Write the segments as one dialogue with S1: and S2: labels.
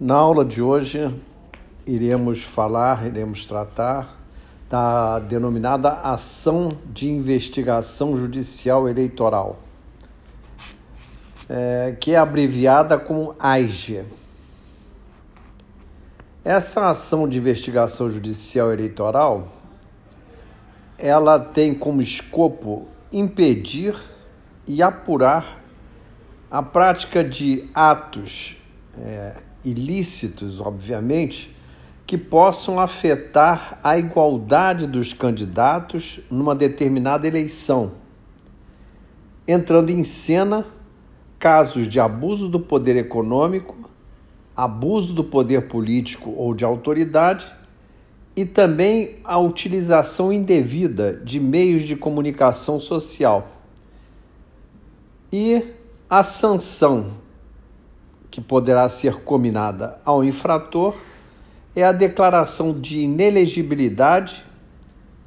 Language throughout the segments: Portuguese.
S1: Na aula de hoje, iremos falar, iremos tratar da denominada Ação de Investigação Judicial Eleitoral, é, que é abreviada como AIGE. Essa ação de investigação judicial eleitoral, ela tem como escopo impedir e apurar a prática de atos é, ilícitos, obviamente, que possam afetar a igualdade dos candidatos numa determinada eleição, entrando em cena casos de abuso do poder econômico, abuso do poder político ou de autoridade e também a utilização indevida de meios de comunicação social. E a sanção que poderá ser combinada ao infrator é a declaração de inelegibilidade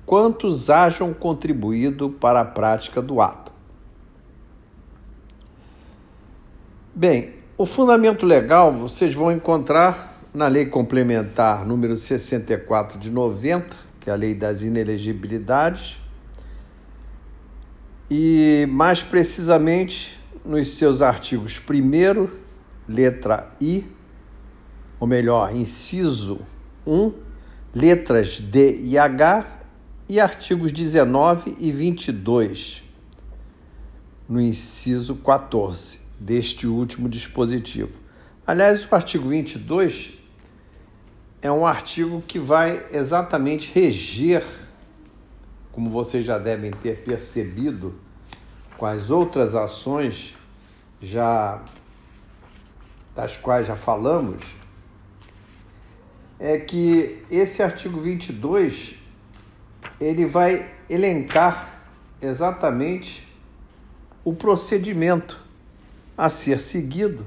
S1: quantos hajam contribuído para a prática do ato. Bem, o fundamento legal vocês vão encontrar na Lei Complementar número 64 de 90, que é a Lei das Inelegibilidades, e mais precisamente nos seus artigos 1 letra I, ou melhor, inciso 1, letras D e H e artigos 19 e 22, no inciso 14 deste último dispositivo. Aliás, o artigo 22 é um artigo que vai exatamente reger, como vocês já devem ter percebido, com as outras ações já das quais já falamos, é que esse artigo 22 ele vai elencar exatamente o procedimento a ser seguido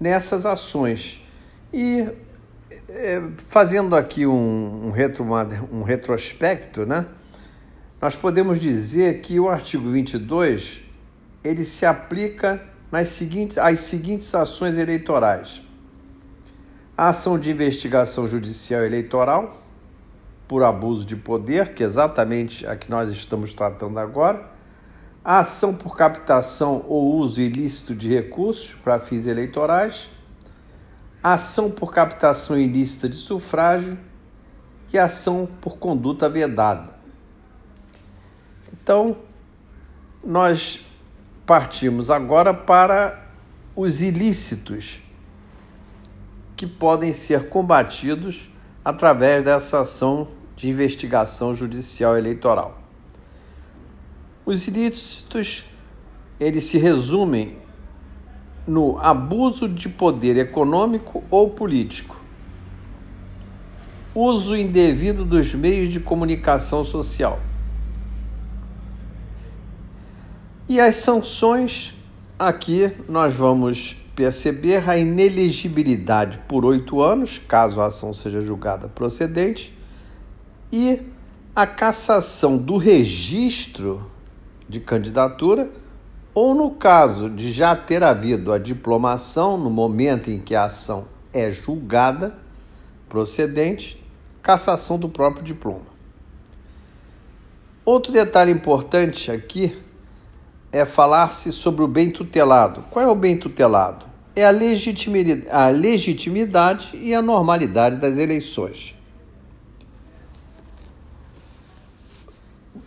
S1: nessas ações. E é, fazendo aqui um, um, retro, um retrospecto, né, nós podemos dizer que o artigo 22 ele se aplica nas seguintes, as seguintes ações eleitorais: a ação de investigação judicial eleitoral por abuso de poder, que é exatamente a que nós estamos tratando agora, a ação por captação ou uso ilícito de recursos para fins eleitorais, a ação por captação ilícita de sufrágio. E a ação por conduta vedada. Então, nós partimos agora para os ilícitos que podem ser combatidos através dessa ação de investigação judicial eleitoral. Os ilícitos eles se resumem no abuso de poder econômico ou político, uso indevido dos meios de comunicação social, E as sanções, aqui nós vamos perceber a inelegibilidade por oito anos, caso a ação seja julgada procedente, e a cassação do registro de candidatura, ou no caso de já ter havido a diplomação no momento em que a ação é julgada procedente, cassação do próprio diploma. Outro detalhe importante aqui é falar-se sobre o bem tutelado. Qual é o bem tutelado? É a legitimidade, a legitimidade e a normalidade das eleições.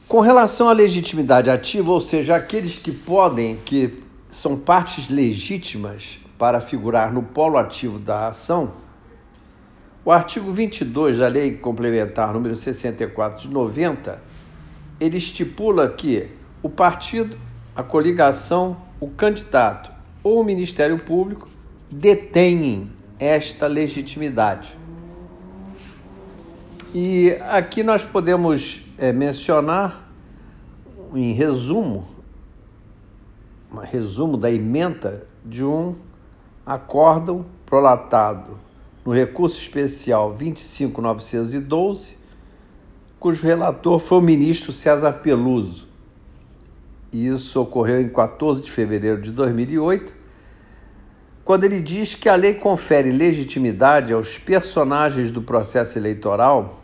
S1: Com relação à legitimidade ativa, ou seja, aqueles que podem, que são partes legítimas para figurar no polo ativo da ação, o artigo 22 da Lei Complementar número 64 de 90, ele estipula que o partido a coligação, o candidato ou o Ministério Público detêm esta legitimidade. E aqui nós podemos é, mencionar, em resumo, um resumo da emenda de um acórdão prolatado no recurso especial 25912, cujo relator foi o ministro César Peluso isso ocorreu em 14 de fevereiro de 2008. quando ele diz que a lei confere legitimidade aos personagens do processo eleitoral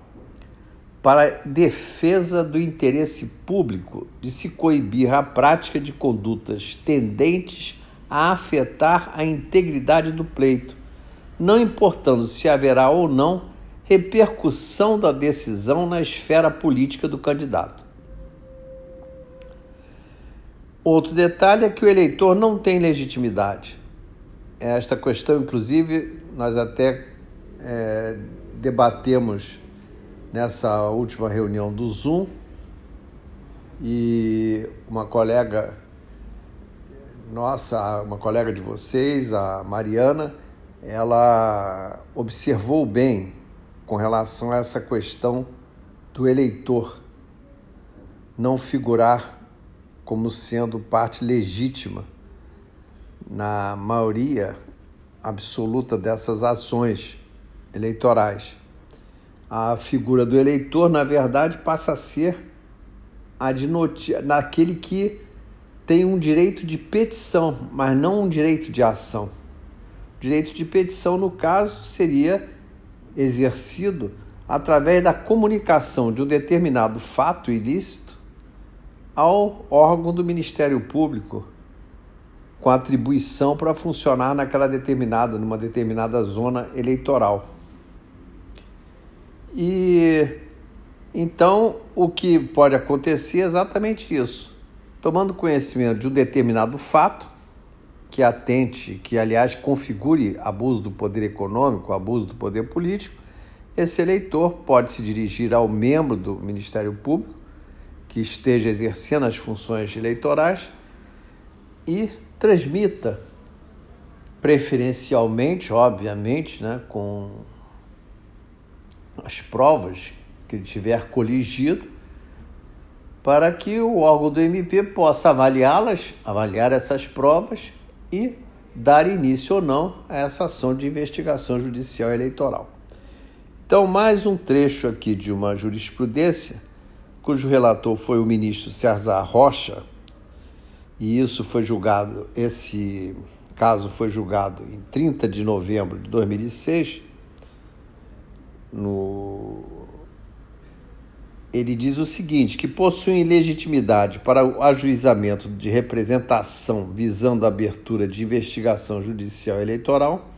S1: para defesa do interesse público de se coibir a prática de condutas tendentes a afetar a integridade do pleito, não importando se haverá ou não repercussão da decisão na esfera política do candidato. Outro detalhe é que o eleitor não tem legitimidade. Esta questão, inclusive, nós até é, debatemos nessa última reunião do Zoom e uma colega nossa, uma colega de vocês, a Mariana, ela observou bem com relação a essa questão do eleitor não figurar como sendo parte legítima na maioria absoluta dessas ações eleitorais. A figura do eleitor, na verdade, passa a ser a de naquele que tem um direito de petição, mas não um direito de ação. O direito de petição, no caso, seria exercido através da comunicação de um determinado fato ilícito ao órgão do Ministério Público, com atribuição para funcionar naquela determinada, numa determinada zona eleitoral. E então o que pode acontecer é exatamente isso. Tomando conhecimento de um determinado fato, que atente, que aliás configure abuso do poder econômico, abuso do poder político, esse eleitor pode se dirigir ao membro do Ministério Público que esteja exercendo as funções eleitorais e transmita, preferencialmente, obviamente, né, com as provas que ele tiver coligido, para que o órgão do MP possa avaliá-las, avaliar essas provas e dar início ou não a essa ação de investigação judicial eleitoral. Então, mais um trecho aqui de uma jurisprudência, cujo relator foi o ministro César Rocha, e isso foi julgado, esse caso foi julgado em 30 de novembro de 2006, no ele diz o seguinte: que possuem legitimidade para o ajuizamento de representação visando a abertura de investigação judicial eleitoral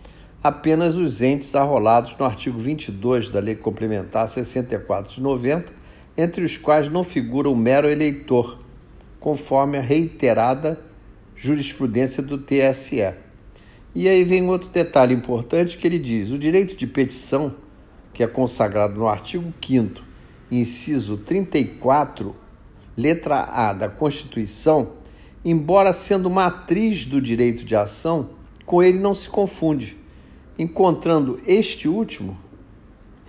S1: apenas os entes arrolados no artigo 22 da Lei Complementar 64 de 90, entre os quais não figura o mero eleitor, conforme a reiterada jurisprudência do TSE. E aí vem outro detalhe importante que ele diz: o direito de petição, que é consagrado no artigo 5 inciso 34, letra A da Constituição, embora sendo matriz do direito de ação, com ele não se confunde, encontrando este último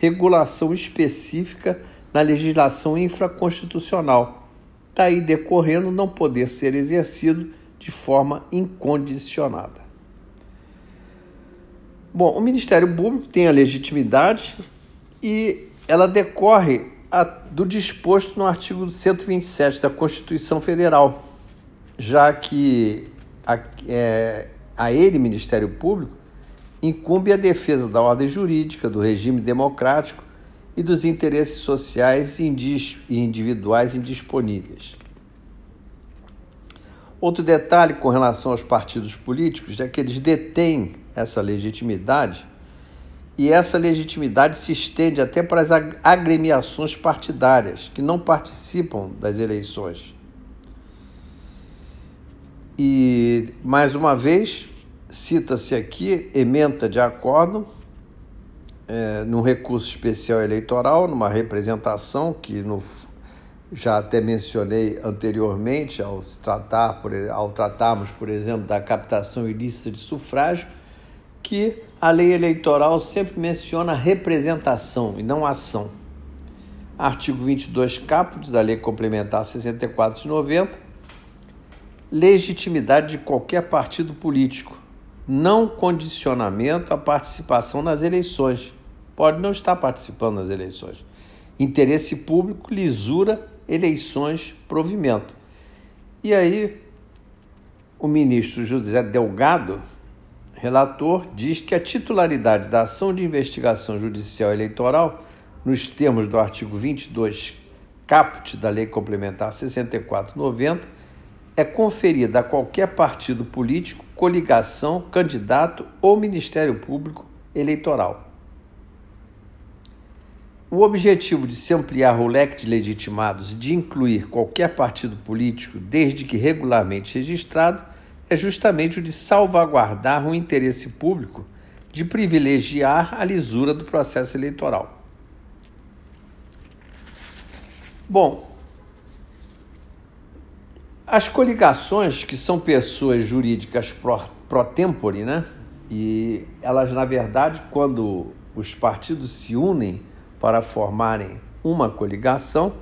S1: regulação específica na legislação infraconstitucional, daí decorrendo não poder ser exercido de forma incondicionada. Bom, o Ministério Público tem a legitimidade e ela decorre a, do disposto no artigo 127 da Constituição Federal, já que a, é, a ele, Ministério Público, incumbe a defesa da ordem jurídica, do regime democrático e dos interesses sociais e individuais indisponíveis. Outro detalhe com relação aos partidos políticos é que eles detêm essa legitimidade e essa legitimidade se estende até para as agremiações partidárias que não participam das eleições. E, mais uma vez, cita-se aqui ementa de acordo é, num recurso especial eleitoral, numa representação que no, já até mencionei anteriormente ao, tratar, por, ao tratarmos, por exemplo, da captação ilícita de sufrágio, que a lei eleitoral sempre menciona representação e não ação. Artigo 22 caput da Lei Complementar 64 de 90, legitimidade de qualquer partido político, não condicionamento à participação nas eleições. Pode não estar participando das eleições. Interesse público, lisura, eleições, provimento. E aí, o ministro José Delgado relator, diz que a titularidade da ação de investigação judicial eleitoral, nos termos do artigo 22 caput da Lei Complementar 6490, é conferida a qualquer partido político, coligação, candidato ou Ministério Público Eleitoral. O objetivo de se ampliar o leque de legitimados e de incluir qualquer partido político, desde que regularmente registrado, é justamente o de salvaguardar o interesse público de privilegiar a lisura do processo eleitoral. Bom, as coligações, que são pessoas jurídicas pro, tempore, né? E elas, na verdade, quando os partidos se unem para formarem uma coligação,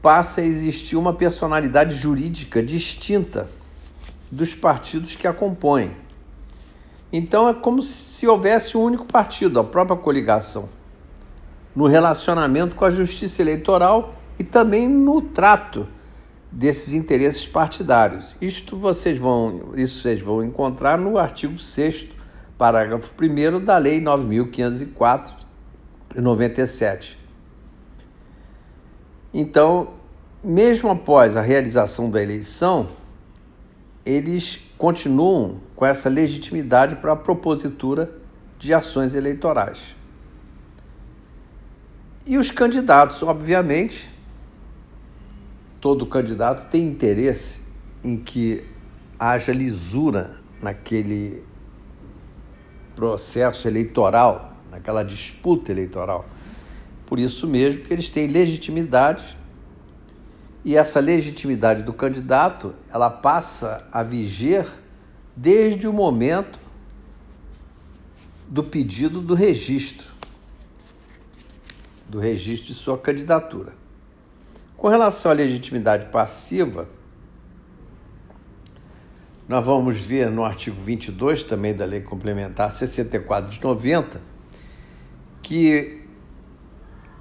S1: passa a existir uma personalidade jurídica distinta dos partidos que a compõem. Então é como se houvesse um único partido, a própria coligação, no relacionamento com a justiça eleitoral e também no trato desses interesses partidários. Isto vocês vão, isso vocês vão encontrar no artigo 6 parágrafo 1 da Lei 9504 de 97. Então, mesmo após a realização da eleição, eles continuam com essa legitimidade para a propositura de ações eleitorais. E os candidatos, obviamente, todo candidato tem interesse em que haja lisura naquele processo eleitoral, naquela disputa eleitoral. Por isso mesmo que eles têm legitimidade e essa legitimidade do candidato, ela passa a viger desde o momento do pedido do registro, do registro de sua candidatura. Com relação à legitimidade passiva, nós vamos ver no artigo 22 também da Lei Complementar 64 de 90 que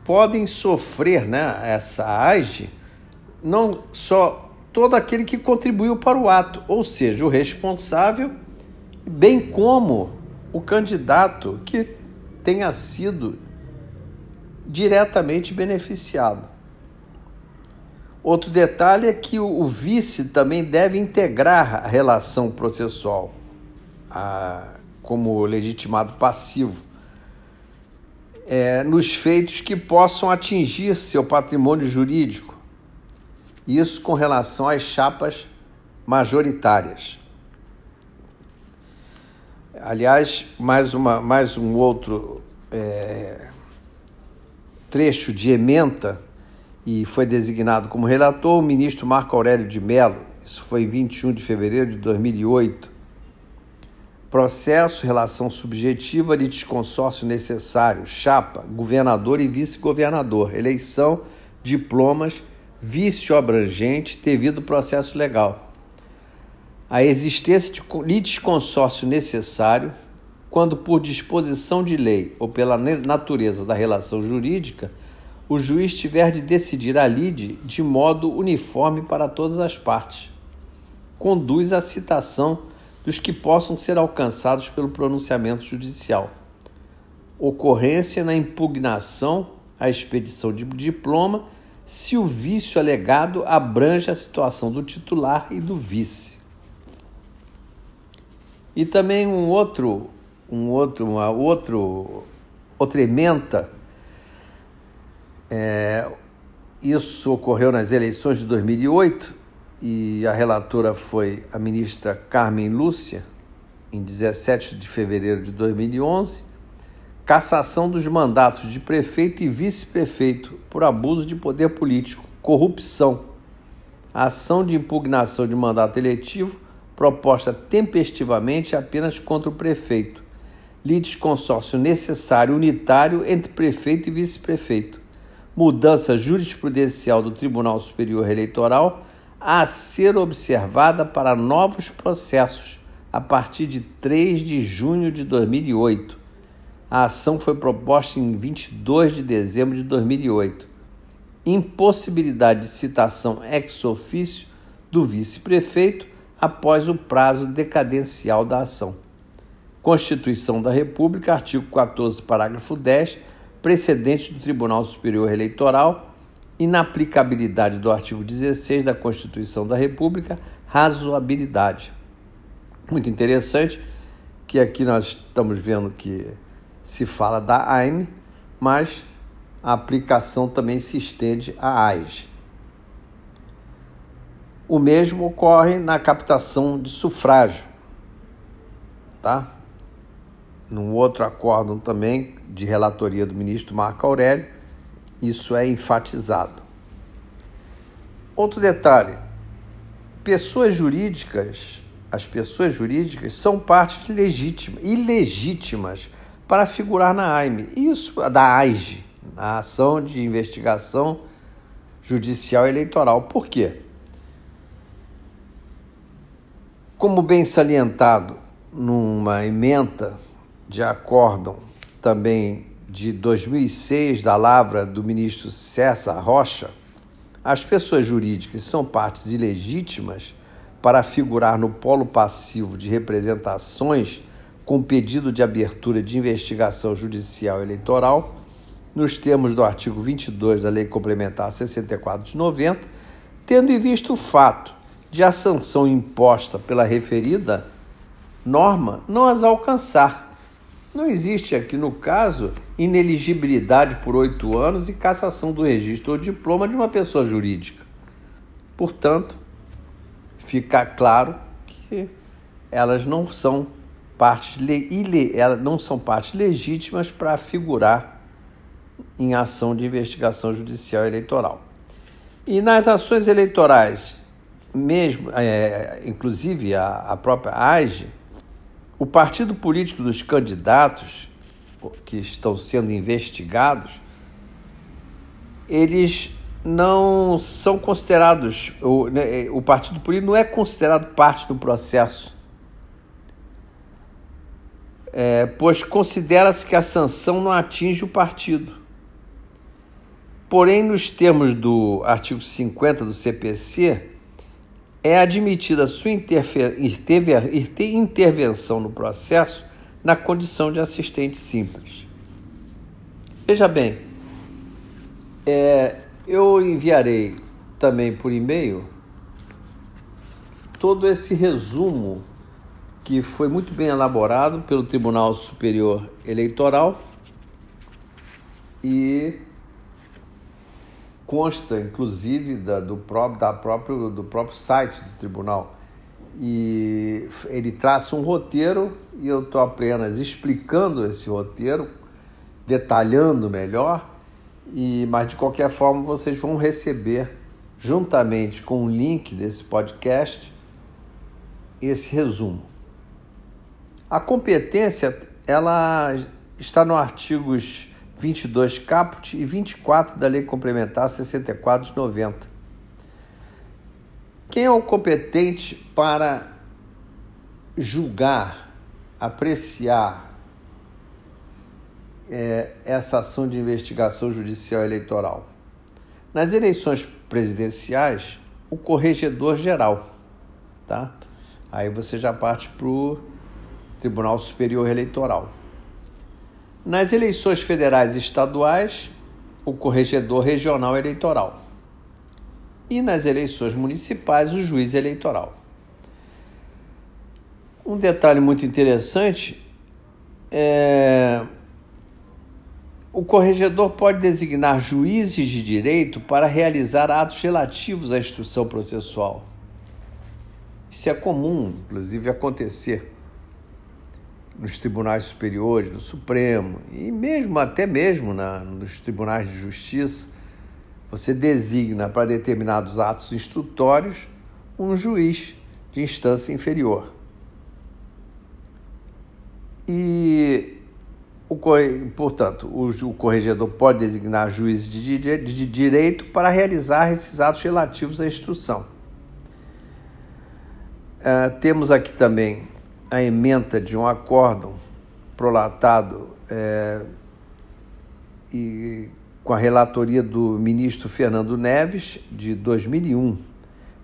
S1: podem sofrer né, essa AGE não só todo aquele que contribuiu para o ato, ou seja, o responsável, bem como o candidato que tenha sido diretamente beneficiado. Outro detalhe é que o vice também deve integrar a relação processual a, como legitimado passivo é, nos feitos que possam atingir seu patrimônio jurídico, isso com relação às chapas majoritárias. Aliás, mais, uma, mais um outro é, trecho de ementa, e foi designado como relator o ministro Marco Aurélio de Mello, isso foi em 21 de fevereiro de 2008. Processo, relação subjetiva, litisconsórcio necessário, chapa, governador e vice-governador, eleição, diplomas vício abrangente devido ao processo legal. A existência de litisconsórcio necessário, quando por disposição de lei ou pela natureza da relação jurídica, o juiz tiver de decidir a lide de modo uniforme para todas as partes, conduz à citação dos que possam ser alcançados pelo pronunciamento judicial. Ocorrência na impugnação à expedição de diploma se o vício alegado abrange a situação do titular e do vice. E também um outro, um outro, uma outro, outra ementa, é, isso ocorreu nas eleições de 2008 e a relatora foi a ministra Carmen Lúcia, em 17 de fevereiro de 2011 cassação dos mandatos de prefeito e vice-prefeito por abuso de poder político, corrupção, ação de impugnação de mandato eletivo proposta tempestivamente apenas contra o prefeito, litisconsórcio necessário unitário entre prefeito e vice-prefeito, mudança jurisprudencial do Tribunal Superior Eleitoral a ser observada para novos processos a partir de 3 de junho de 2008 a ação foi proposta em 22 de dezembro de 2008. Impossibilidade de citação ex officio do vice-prefeito após o prazo decadencial da ação. Constituição da República, artigo 14, parágrafo 10, precedente do Tribunal Superior Eleitoral, inaplicabilidade do artigo 16 da Constituição da República, razoabilidade. Muito interessante que aqui nós estamos vendo que se fala da AIME, mas a aplicação também se estende à AIS. O mesmo ocorre na captação de sufrágio, tá? Num outro acórdão também de relatoria do ministro Marco Aurélio, isso é enfatizado. Outro detalhe: pessoas jurídicas, as pessoas jurídicas são partes legítimas, ilegítimas para figurar na AIME. Isso da AIGE, a ação de investigação judicial eleitoral. Por quê? Como bem salientado numa emenda de acórdão também de 2006 da lavra do ministro César Rocha, as pessoas jurídicas são partes ilegítimas para figurar no polo passivo de representações com pedido de abertura de investigação judicial eleitoral, nos termos do artigo 22 da Lei Complementar 64 de 90, tendo em vista o fato de a sanção imposta pela referida norma não as alcançar. Não existe aqui, no caso, ineligibilidade por oito anos e cassação do registro ou diploma de uma pessoa jurídica. Portanto, fica claro que elas não são partes, elas não são partes legítimas para figurar em ação de investigação judicial eleitoral. E nas ações eleitorais mesmo, é, inclusive a, a própria AGE, o partido político dos candidatos que estão sendo investigados, eles não são considerados, o, né, o partido político não é considerado parte do processo, é, pois considera-se que a sanção não atinge o partido. Porém, nos termos do artigo 50 do CPC, é admitida sua intervenção no processo na condição de assistente simples. Veja bem, é, eu enviarei também por e-mail todo esse resumo que foi muito bem elaborado pelo Tribunal Superior Eleitoral e consta, inclusive, da, do, próprio, da próprio, do próprio site do tribunal. E ele traça um roteiro e eu estou apenas explicando esse roteiro, detalhando melhor, e mas de qualquer forma vocês vão receber, juntamente com o link desse podcast, esse resumo. A competência ela está no artigos 22 caput e 24 da Lei Complementar 64 de 90. Quem é o competente para julgar, apreciar é, essa ação de investigação judicial eleitoral? Nas eleições presidenciais, o corregedor geral, tá? Aí você já parte para o Tribunal Superior Eleitoral. Nas eleições federais e estaduais, o corregedor regional eleitoral. E nas eleições municipais, o juiz eleitoral. Um detalhe muito interessante é. O corregedor pode designar juízes de direito para realizar atos relativos à instrução processual. Isso é comum, inclusive, acontecer nos tribunais superiores, no Supremo e mesmo até mesmo na, nos tribunais de justiça, você designa para determinados atos instrutórios um juiz de instância inferior. E, o, portanto, o, o corregedor pode designar juízes de, de, de direito para realizar esses atos relativos à instrução. Uh, temos aqui também a ementa de um acórdão prolatado é, e com a relatoria do ministro Fernando Neves, de 2001,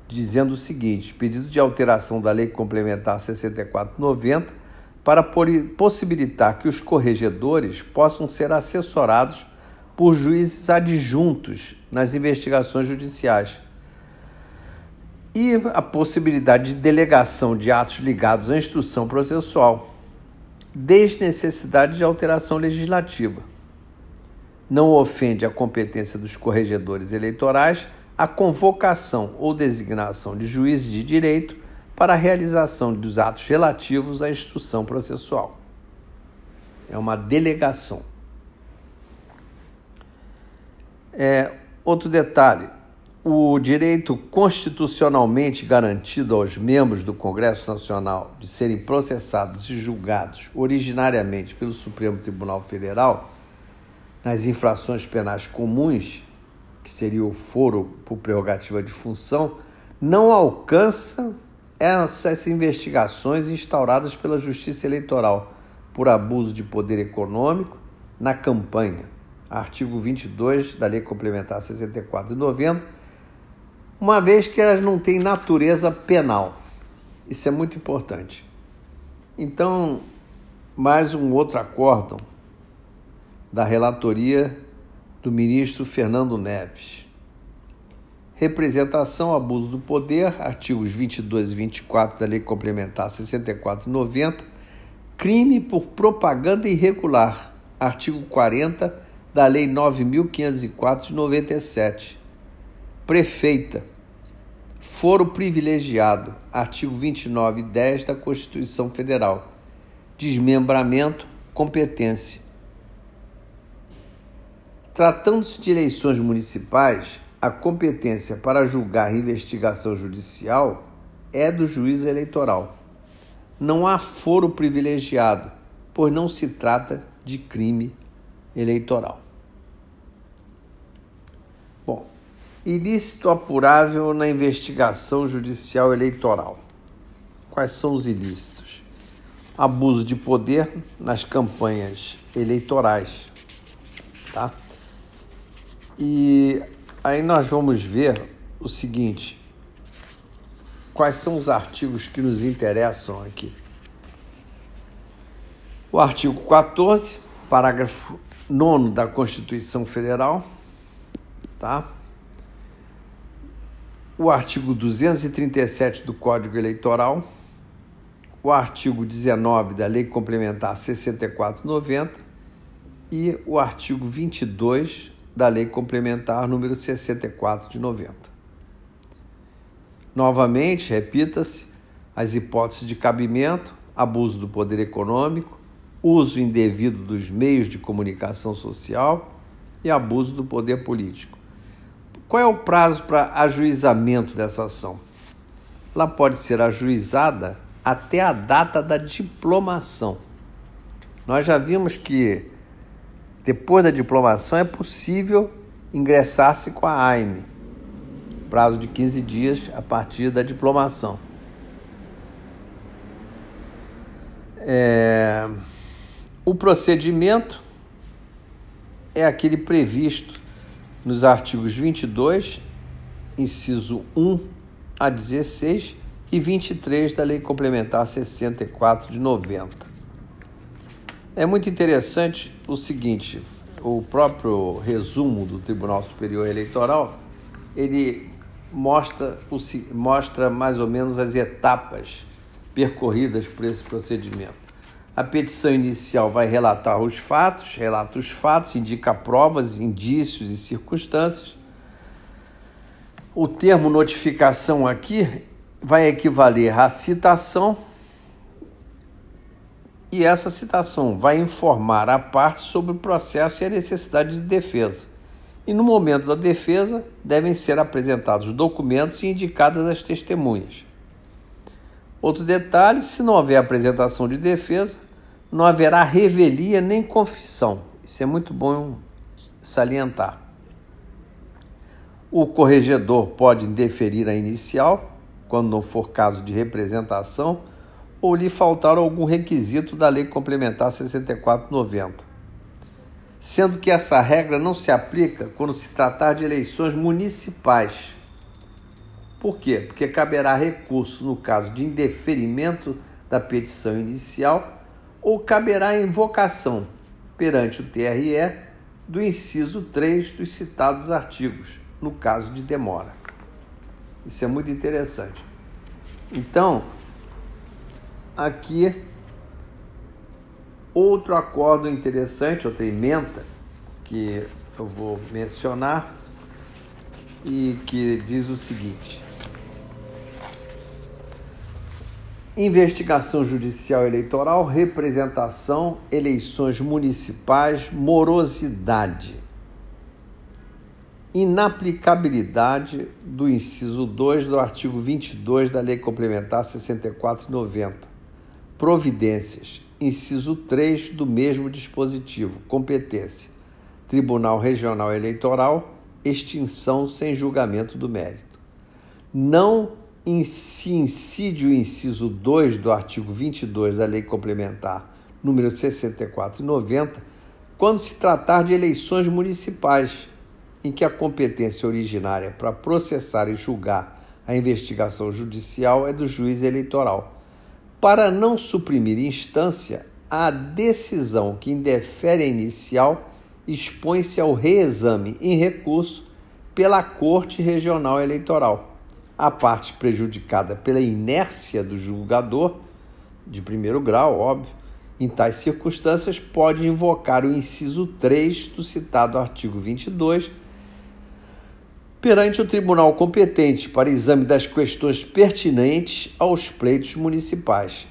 S1: dizendo o seguinte: pedido de alteração da Lei Complementar 6490, para possibilitar que os corregedores possam ser assessorados por juízes adjuntos nas investigações judiciais. E a possibilidade de delegação de atos ligados à instrução processual, desnecessidade de alteração legislativa. Não ofende a competência dos corregedores eleitorais a convocação ou designação de juízes de direito para a realização dos atos relativos à instrução processual. É uma delegação. É, outro detalhe: o direito constitucionalmente garantido aos membros do Congresso Nacional de serem processados e julgados originariamente pelo Supremo Tribunal Federal nas infrações penais comuns, que seria o foro por prerrogativa de função, não alcança essas investigações instauradas pela Justiça Eleitoral por abuso de poder econômico na campanha, artigo 22 da Lei Complementar 64 de novembro, uma vez que elas não têm natureza penal. Isso é muito importante. Então, mais um outro acórdão da relatoria do ministro Fernando Neves. Representação, abuso do poder, artigos 22 e 24 da Lei Complementar 64 e 90. Crime por propaganda irregular, artigo 40 da Lei 9.504 de 97. Prefeita. Foro privilegiado, artigo 29 e 10 da Constituição Federal. Desmembramento, competência. Tratando-se de eleições municipais, a competência para julgar investigação judicial é do juiz eleitoral. Não há foro privilegiado, pois não se trata de crime eleitoral. Bom, ilícito apurável na investigação judicial eleitoral. Quais são os ilícitos? Abuso de poder nas campanhas eleitorais, tá? E Aí nós vamos ver o seguinte: quais são os artigos que nos interessam aqui. O artigo 14, parágrafo 9 da Constituição Federal, tá? O artigo 237 do Código Eleitoral, o artigo 19 da Lei Complementar 6490 e o artigo 22 da Lei Complementar número 64 de 90. Novamente, repita-se as hipóteses de cabimento, abuso do poder econômico, uso indevido dos meios de comunicação social e abuso do poder político. Qual é o prazo para ajuizamento dessa ação? Ela pode ser ajuizada até a data da diplomação. Nós já vimos que depois da diplomação, é possível ingressar-se com a AIME, prazo de 15 dias a partir da diplomação. É... O procedimento é aquele previsto nos artigos 22, inciso 1 a 16 e 23 da Lei Complementar 64 de 90. É muito interessante o seguinte, o próprio resumo do Tribunal Superior Eleitoral, ele mostra, o, mostra mais ou menos as etapas percorridas por esse procedimento. A petição inicial vai relatar os fatos, relata os fatos, indica provas, indícios e circunstâncias. O termo notificação aqui vai equivaler à citação e essa citação vai informar a parte sobre o processo e a necessidade de defesa. E no momento da defesa, devem ser apresentados documentos e indicadas as testemunhas. Outro detalhe: se não houver apresentação de defesa, não haverá revelia nem confissão. Isso é muito bom salientar. O corregedor pode indeferir a inicial, quando não for caso de representação ou lhe faltar algum requisito da Lei Complementar 6490. Sendo que essa regra não se aplica quando se tratar de eleições municipais. Por quê? Porque caberá recurso no caso de indeferimento da petição inicial ou caberá invocação perante o TRE do inciso 3 dos citados artigos, no caso de demora. Isso é muito interessante. Então, aqui outro acordo interessante, outra emenda que eu vou mencionar e que diz o seguinte: investigação judicial eleitoral, representação, eleições municipais, morosidade. Inaplicabilidade do inciso 2 do artigo 22 da Lei Complementar 6490. Providências. Inciso 3 do mesmo dispositivo. Competência. Tribunal Regional Eleitoral. Extinção sem julgamento do mérito. Não incide o inciso 2 do artigo 22 da Lei Complementar número 64 e 90, quando se tratar de eleições municipais, em que a competência originária para processar e julgar a investigação judicial é do juiz eleitoral. Para não suprimir instância, a decisão que indefere a inicial expõe-se ao reexame em recurso pela Corte Regional Eleitoral a parte prejudicada pela inércia do julgador, de primeiro grau, óbvio, em tais circunstâncias, pode invocar o inciso 3 do citado artigo 22 perante o tribunal competente para exame das questões pertinentes aos pleitos municipais.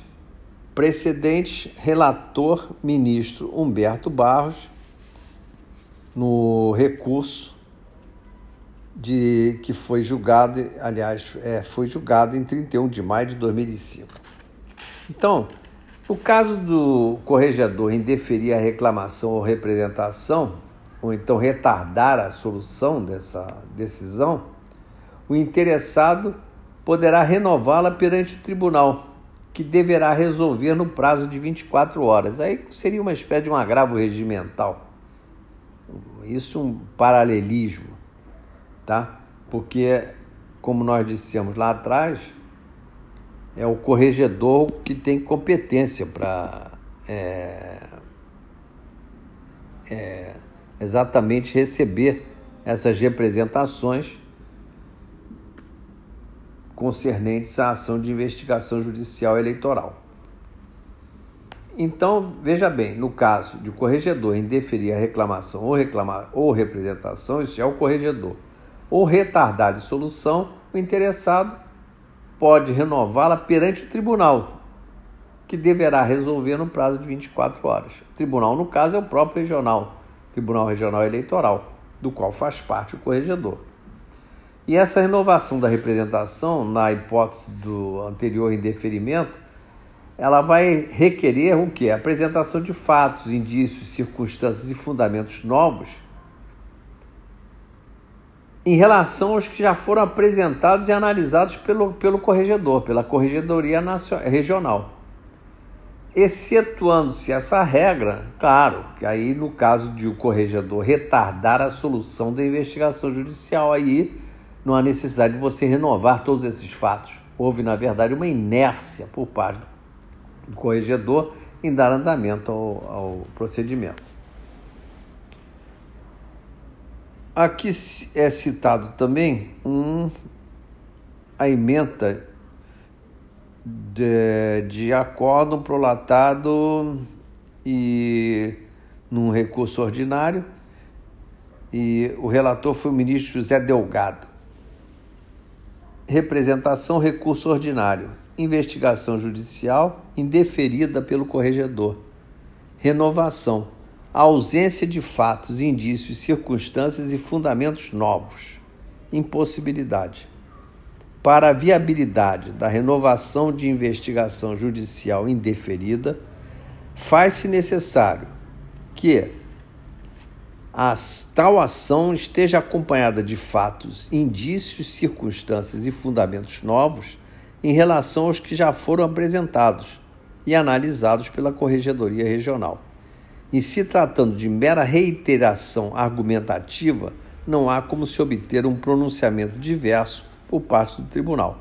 S1: Precedentes, relator ministro Humberto Barros, no recurso de que foi julgado, aliás, é, foi julgado em 31 de maio de 2005. Então, no caso do corregedor indeferir a reclamação ou representação, ou então retardar a solução dessa decisão, o interessado poderá renová-la perante o tribunal, que deverá resolver no prazo de 24 horas. Aí seria uma espécie de um agravo regimental. Isso um paralelismo tá? Porque, como nós dissemos lá atrás, é o corregedor que tem competência para é, é, exatamente receber essas representações concernentes à ação de investigação judicial eleitoral. Então, veja bem, no caso de o corregedor indeferir a reclamação ou, reclamar, ou representação, isso é o corregedor ou retardar de solução, o interessado pode renová-la perante o tribunal, que deverá resolver no prazo de 24 horas. O tribunal, no caso, é o próprio regional, Tribunal Regional Eleitoral, do qual faz parte o corregedor. E essa renovação da representação, na hipótese do anterior indeferimento, ela vai requerer o que? A apresentação de fatos, indícios, circunstâncias e fundamentos novos em relação aos que já foram apresentados e analisados pelo, pelo corregedor, pela Corregedoria Nacional, Regional. Excetuando-se essa regra, claro, que aí no caso de o corregedor retardar a solução da investigação judicial, aí não há necessidade de você renovar todos esses fatos. Houve, na verdade, uma inércia por parte do corregedor em dar andamento ao, ao procedimento. Aqui é citado também um, a emenda de, de acórdão prolatado e num recurso ordinário e o relator foi o ministro José Delgado. Representação, recurso ordinário. Investigação judicial indeferida pelo corregedor. Renovação a ausência de fatos, indícios, circunstâncias e fundamentos novos. Impossibilidade. Para a viabilidade da renovação de investigação judicial indeferida, faz-se necessário que a tal ação esteja acompanhada de fatos, indícios, circunstâncias e fundamentos novos em relação aos que já foram apresentados e analisados pela Corregedoria Regional. Em se tratando de mera reiteração argumentativa, não há como se obter um pronunciamento diverso por parte do tribunal.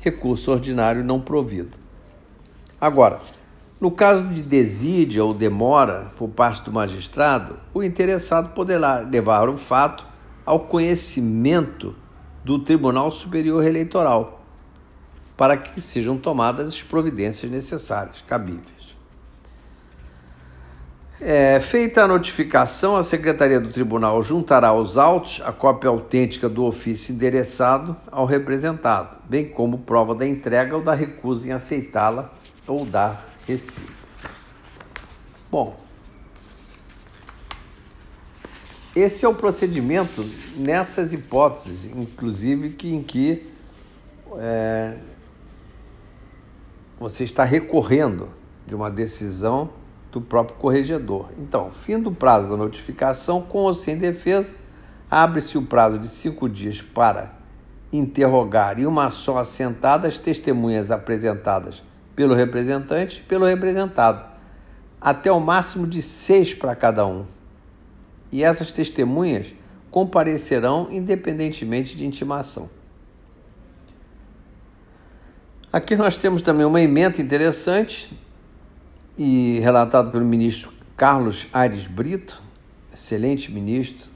S1: Recurso ordinário não provido. Agora, No caso de desídia ou demora por parte do magistrado, o interessado poderá levar o fato ao conhecimento do Tribunal Superior Eleitoral, para que sejam tomadas as providências necessárias, cabíveis. É, feita a notificação, a Secretaria do Tribunal juntará aos autos a cópia autêntica do ofício endereçado ao representado, bem como prova da entrega ou da recusa em aceitá-la ou dar recibo. Bom, esse é o procedimento nessas hipóteses, inclusive que em que é, você está recorrendo de uma decisão do próprio corregedor. Então, fim do prazo da notificação, com ou sem defesa, abre-se o prazo de cinco dias para interrogar e uma só assentada as testemunhas apresentadas pelo representante e pelo representado, até o máximo de seis para cada um. E essas testemunhas comparecerão independentemente de intimação. Aqui nós temos também uma emenda interessante e relatado pelo ministro Carlos Aires Brito, excelente ministro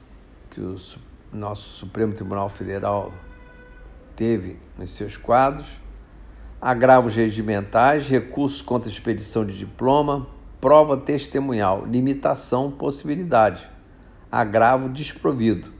S1: que o nosso Supremo Tribunal Federal teve nos seus quadros, agravos regimentais, recursos contra expedição de diploma, prova testemunhal, limitação, possibilidade, agravo desprovido.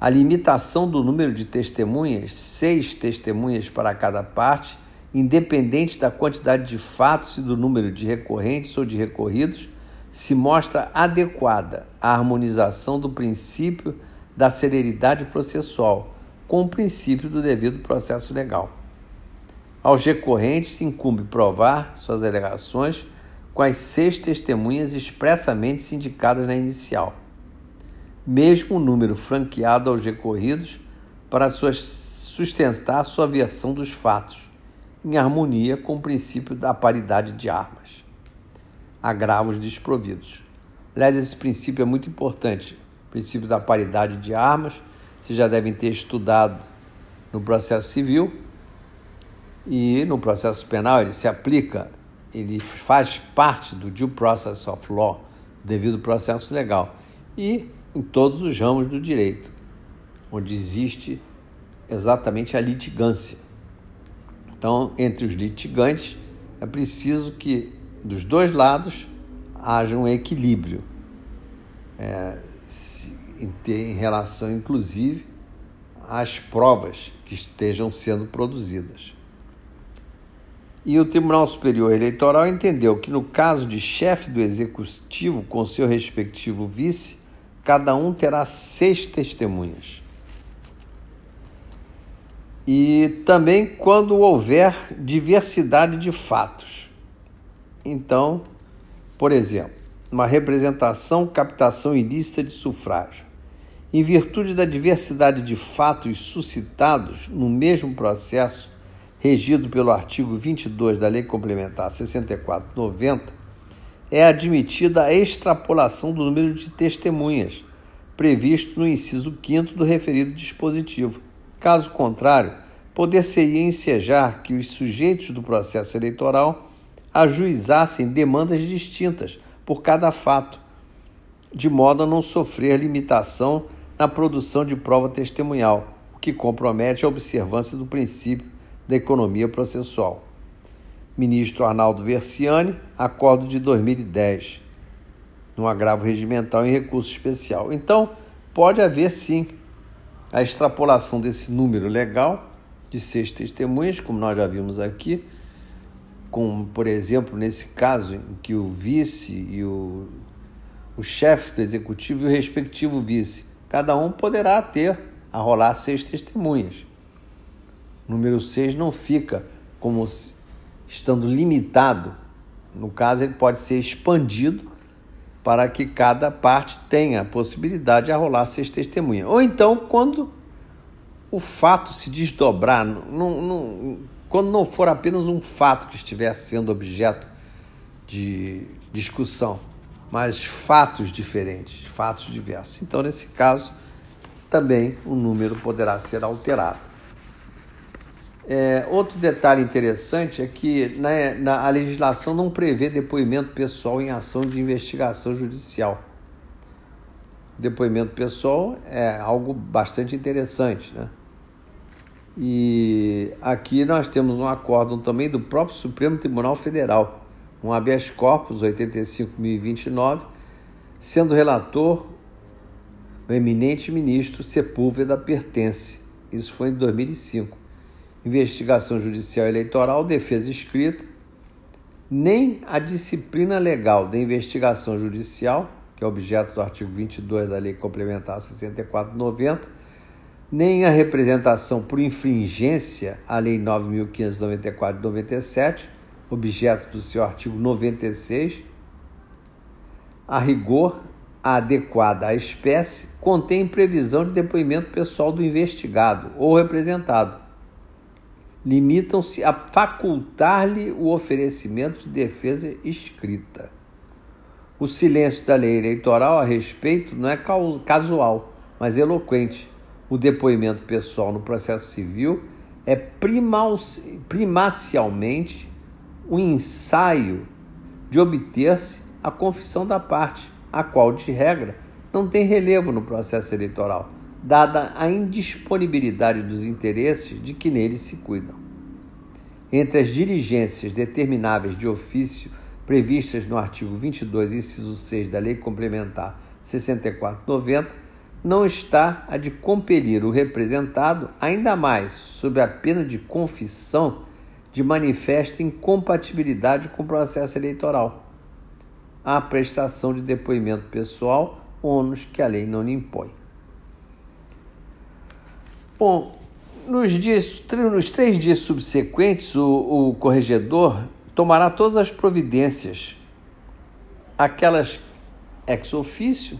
S1: A limitação do número de testemunhas, seis testemunhas para cada parte, independente da quantidade de fatos e do número de recorrentes ou de recorridos, se mostra adequada à harmonização do princípio da celeridade processual com o princípio do devido processo legal. Aos recorrentes se incumbe provar suas alegações com as seis testemunhas expressamente indicadas na inicial, mesmo o número franqueado aos recorridos para sustentar sua versão dos fatos em harmonia com o princípio da paridade de armas. Agravos desprovidos. Aliás, esse princípio é muito importante. O princípio da paridade de armas, vocês já devem ter estudado no processo civil e no processo penal ele se aplica, ele faz parte do due process of law, devido processo legal, e em todos os ramos do direito, onde existe exatamente a litigância. Então, entre os litigantes, é preciso que dos dois lados haja um equilíbrio é, se, em, em relação, inclusive, às provas que estejam sendo produzidas. E o Tribunal Superior Eleitoral entendeu que, no caso de chefe do executivo com seu respectivo vice, cada um terá seis testemunhas e também quando houver diversidade de fatos. Então, por exemplo, uma representação, captação ilícita de sufrágio. Em virtude da diversidade de fatos suscitados no mesmo processo, regido pelo artigo 22 da Lei Complementar 6490, é admitida a extrapolação do número de testemunhas previsto no inciso 5 do referido dispositivo Caso contrário, poder-se-ia ensejar que os sujeitos do processo eleitoral ajuizassem demandas distintas por cada fato, de modo a não sofrer limitação na produção de prova testemunhal, o que compromete a observância do princípio da economia processual. Ministro Arnaldo Versiani, acordo de 2010, no agravo regimental em recurso especial. Então, pode haver sim a extrapolação desse número legal de seis testemunhas, como nós já vimos aqui, com, por exemplo, nesse caso em que o vice e o, o chefe do executivo e o respectivo vice, cada um poderá ter, a rolar seis testemunhas. O número seis não fica como estando limitado, no caso, ele pode ser expandido para que cada parte tenha a possibilidade de arrolar seis testemunhas. Ou então, quando o fato se desdobrar, não, não, quando não for apenas um fato que estiver sendo objeto de discussão, mas fatos diferentes, fatos diversos. Então, nesse caso, também o número poderá ser alterado. É, outro detalhe interessante é que na, na, a legislação não prevê depoimento pessoal em ação de investigação judicial. Depoimento pessoal é algo bastante interessante, né? E aqui nós temos um acórdão também do próprio Supremo Tribunal Federal, um habeas corpus 85.029, sendo relator o eminente ministro Sepúlveda Pertence. Isso foi em 2005. Investigação judicial eleitoral, defesa escrita, nem a disciplina legal da investigação judicial, que é objeto do artigo 22 da Lei Complementar 6490, nem a representação por infringência à Lei 9.594 de 97, objeto do seu artigo 96, a rigor adequada à espécie, contém previsão de depoimento pessoal do investigado ou representado. Limitam-se a facultar-lhe o oferecimento de defesa escrita. O silêncio da lei eleitoral a respeito não é casual, mas eloquente. O depoimento pessoal no processo civil é primacialmente um ensaio de obter-se a confissão da parte, a qual, de regra, não tem relevo no processo eleitoral, dada a indisponibilidade dos interesses de que nele se cuidam. Entre as diligências determináveis de ofício previstas no artigo 22, inciso 6 da Lei Complementar 6490, não está a de compelir o representado, ainda mais sob a pena de confissão de manifesta incompatibilidade com o processo eleitoral, a prestação de depoimento pessoal ônus que a lei não lhe impõe. Bom, nos, dias, nos três dias subsequentes, o, o corregedor tomará todas as providências, aquelas ex ofício,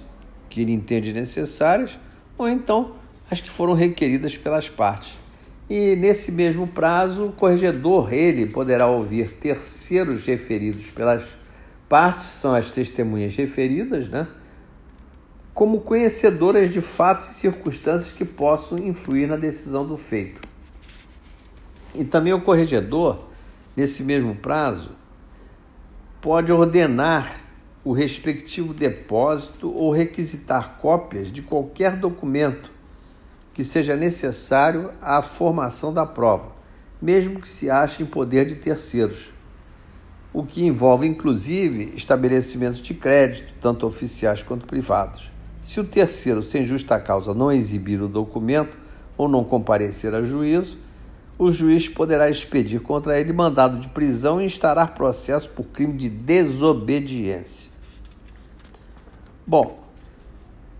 S1: que ele entende necessárias, ou então as que foram requeridas pelas partes. E nesse mesmo prazo, o corregedor, ele poderá ouvir terceiros referidos pelas partes, são as testemunhas referidas, né? Como conhecedoras de fatos e circunstâncias que possam influir na decisão do feito. E também o corregedor, nesse mesmo prazo, pode ordenar o respectivo depósito ou requisitar cópias de qualquer documento que seja necessário à formação da prova, mesmo que se ache em poder de terceiros, o que envolve inclusive estabelecimentos de crédito, tanto oficiais quanto privados. Se o terceiro, sem justa causa, não exibir o documento ou não comparecer a juízo, o juiz poderá expedir contra ele mandado de prisão e instaurar processo por crime de desobediência. Bom,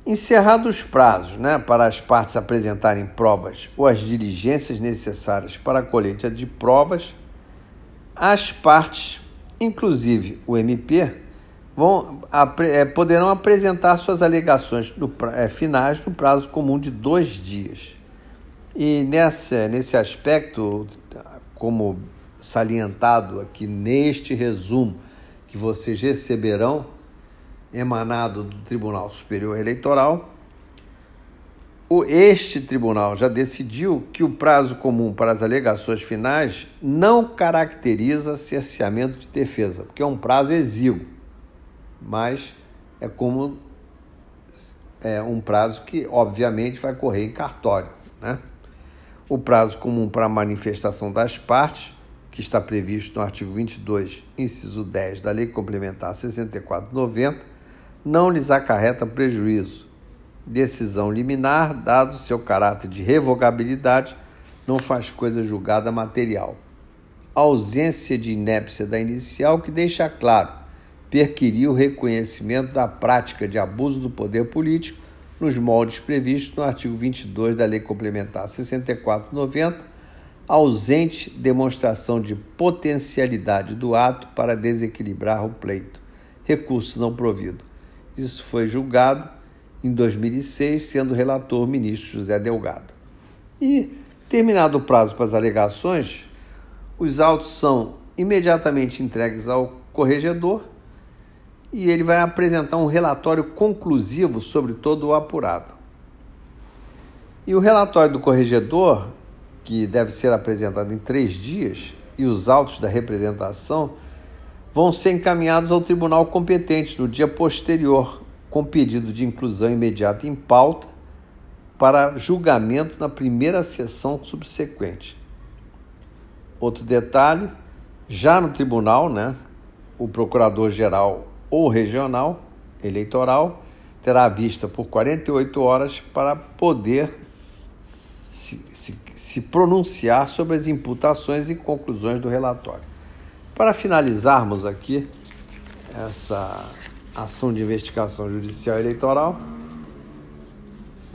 S1: encerrados os prazos né, para as partes apresentarem provas ou as diligências necessárias para a colheita de provas, as partes, inclusive o MP, vão, é, poderão apresentar suas alegações no, é, finais no prazo comum de dois dias. E nessa, nesse aspecto, como salientado aqui neste resumo que vocês receberão, emanado do Tribunal Superior Eleitoral, o, este tribunal já decidiu que o prazo comum para as alegações finais não caracteriza cerceamento de defesa, porque é um prazo exíguo mas é como é um prazo que, obviamente, vai correr em cartório. Né? O prazo comum para a manifestação das partes, que está previsto no artigo 22, inciso 10 da Lei Complementar 6490, não lhes acarreta prejuízo. Decisão liminar, dado seu caráter de revogabilidade, não faz coisa julgada material. ausência de inépcia da inicial que deixa claro perquirir o reconhecimento da prática de abuso do poder político nos moldes previstos no artigo 22 da Lei Complementar 6490, ausente demonstração de potencialidade do ato para desequilibrar o pleito. Recurso não provido. Isso foi julgado em 2006, sendo relator o ministro José Delgado. E, terminado o prazo para as alegações, os autos são imediatamente entregues ao corregedor e ele vai apresentar um relatório conclusivo sobre todo o apurado. E o relatório do corregedor que deve ser apresentado em três dias, e os autos da representação vão ser encaminhados ao tribunal competente no dia posterior, com pedido de inclusão imediata em pauta para julgamento na primeira sessão subsequente. Outro detalhe, já no tribunal, né, o procurador-geral ou regional eleitoral terá vista por 48 horas para poder se, se, se pronunciar sobre as imputações e conclusões do relatório. Para finalizarmos aqui essa ação de investigação judicial eleitoral,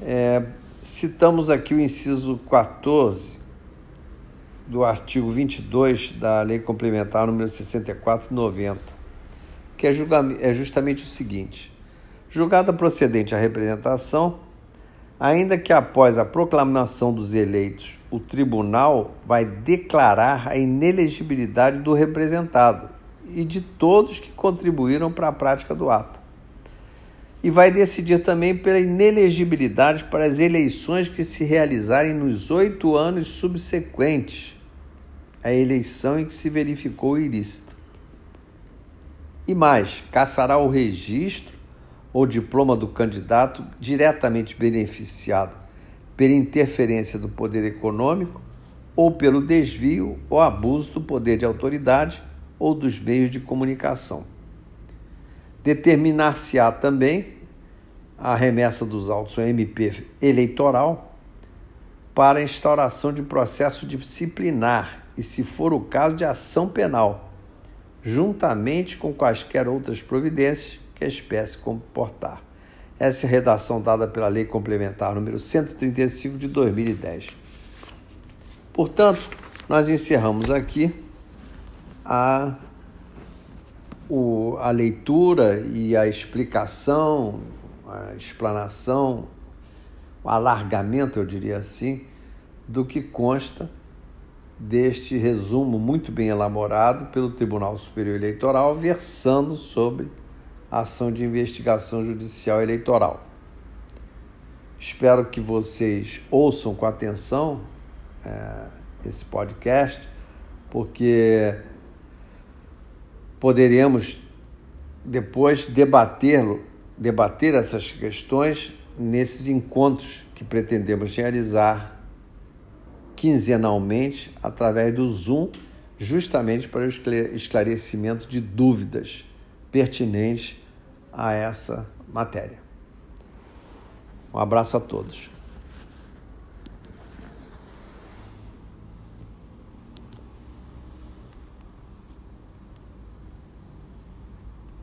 S1: é, citamos aqui o inciso 14 do artigo 22 da Lei Complementar número 6490, que é, é justamente o seguinte: julgada procedente a representação, ainda que após a proclamação dos eleitos, o tribunal vai declarar a inelegibilidade do representado e de todos que contribuíram para a prática do ato. E vai decidir também pela inelegibilidade para as eleições que se realizarem nos oito anos subsequentes à eleição em que se verificou o ilícito. E mais, caçará o registro ou diploma do candidato diretamente beneficiado pela interferência do poder econômico ou pelo desvio ou abuso do poder de autoridade ou dos meios de comunicação. Determinar-se-á também a remessa dos autos ao MP eleitoral para instauração de processo disciplinar e, se for o caso, de ação penal, juntamente com quaisquer outras providências que a espécie comportar. Essa é a redação dada pela Lei Complementar número 135 de 2010. Portanto, nós encerramos aqui a, o, a leitura e a explicação, a explanação, o alargamento, eu diria assim, do que consta deste resumo muito bem elaborado pelo Tribunal Superior Eleitoral, versando sobre ação de investigação judicial eleitoral. Espero que vocês ouçam com atenção é, esse podcast, porque poderemos depois debater, debater essas questões nesses encontros que pretendemos realizar quinzenalmente através do Zoom, justamente para o esclarecimento de dúvidas pertinentes a essa matéria. Um abraço a todos.